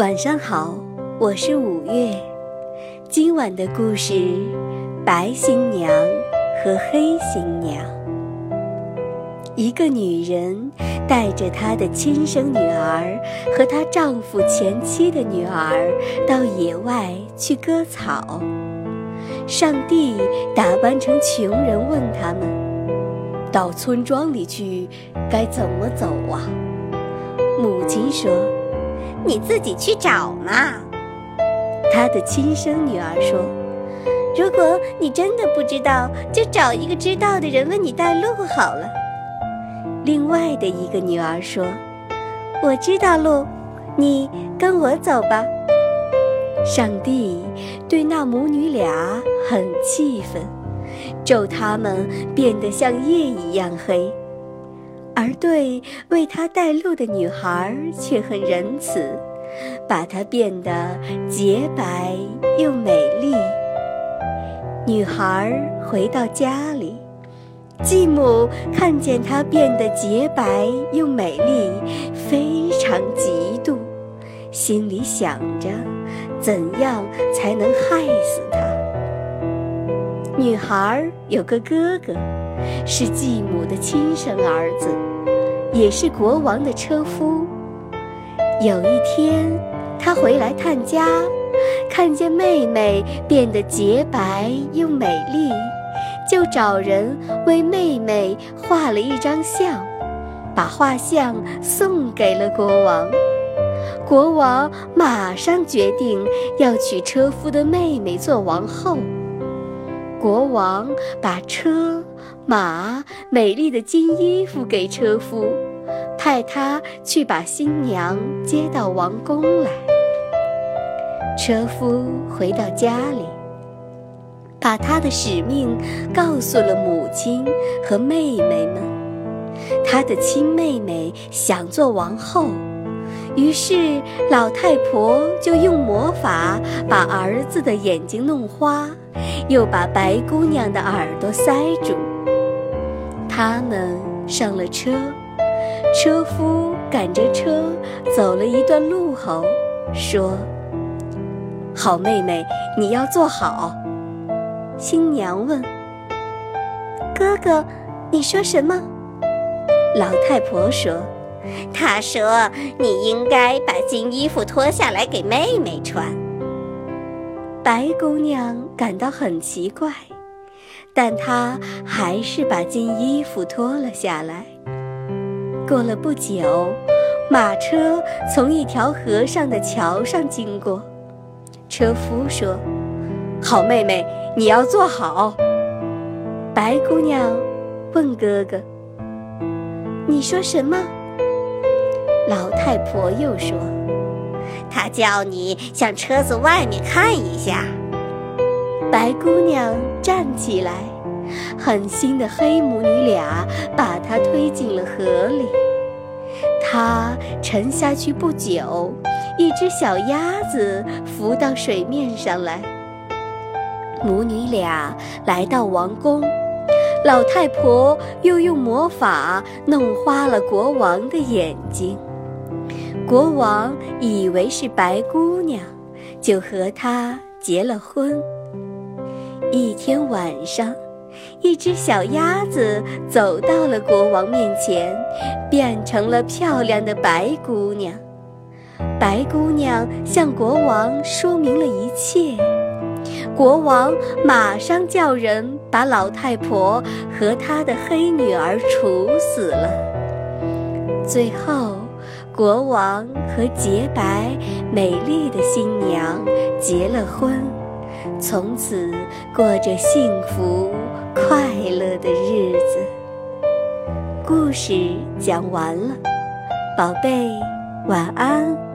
晚上好，我是五月。今晚的故事《白新娘和黑新娘》。一个女人带着她的亲生女儿和她丈夫前妻的女儿到野外去割草。上帝打扮成穷人，问他们：“到村庄里去，该怎么走啊？”母亲说。你自己去找嘛。他的亲生女儿说：“如果你真的不知道，就找一个知道的人为你带路好了。”另外的一个女儿说：“我知道路，你跟我走吧。”上帝对那母女俩很气愤，咒他们变得像夜一样黑。而对为他带路的女孩却很仁慈，把她变得洁白又美丽。女孩回到家里，继母看见她变得洁白又美丽，非常嫉妒，心里想着怎样才能害死她。女孩有个哥哥，是继母的亲生儿子。也是国王的车夫。有一天，他回来探家，看见妹妹变得洁白又美丽，就找人为妹妹画了一张像，把画像送给了国王。国王马上决定要娶车夫的妹妹做王后。国王把车。马美丽的金衣服给车夫，派他去把新娘接到王宫来。车夫回到家里，把他的使命告诉了母亲和妹妹们。他的亲妹妹想做王后，于是老太婆就用魔法把儿子的眼睛弄花，又把白姑娘的耳朵塞住。他们上了车，车夫赶着车走了一段路后，说：“好妹妹，你要坐好。”新娘问：“哥哥，你说什么？”老太婆说：“她说你应该把新衣服脱下来给妹妹穿。”白姑娘感到很奇怪。但她还是把金衣服脱了下来。过了不久，马车从一条河上的桥上经过。车夫说：“好妹妹，你要坐好。”白姑娘问哥哥：“你说什么？”老太婆又说：“他叫你向车子外面看一下。”白姑娘站起来，狠心的黑母女俩把她推进了河里。她沉下去不久，一只小鸭子浮到水面上来。母女俩来到王宫，老太婆又用魔法弄花了国王的眼睛。国王以为是白姑娘，就和她结了婚。一天晚上，一只小鸭子走到了国王面前，变成了漂亮的白姑娘。白姑娘向国王说明了一切，国王马上叫人把老太婆和她的黑女儿处死了。最后，国王和洁白美丽的新娘结了婚。从此过着幸福快乐的日子。故事讲完了，宝贝，晚安。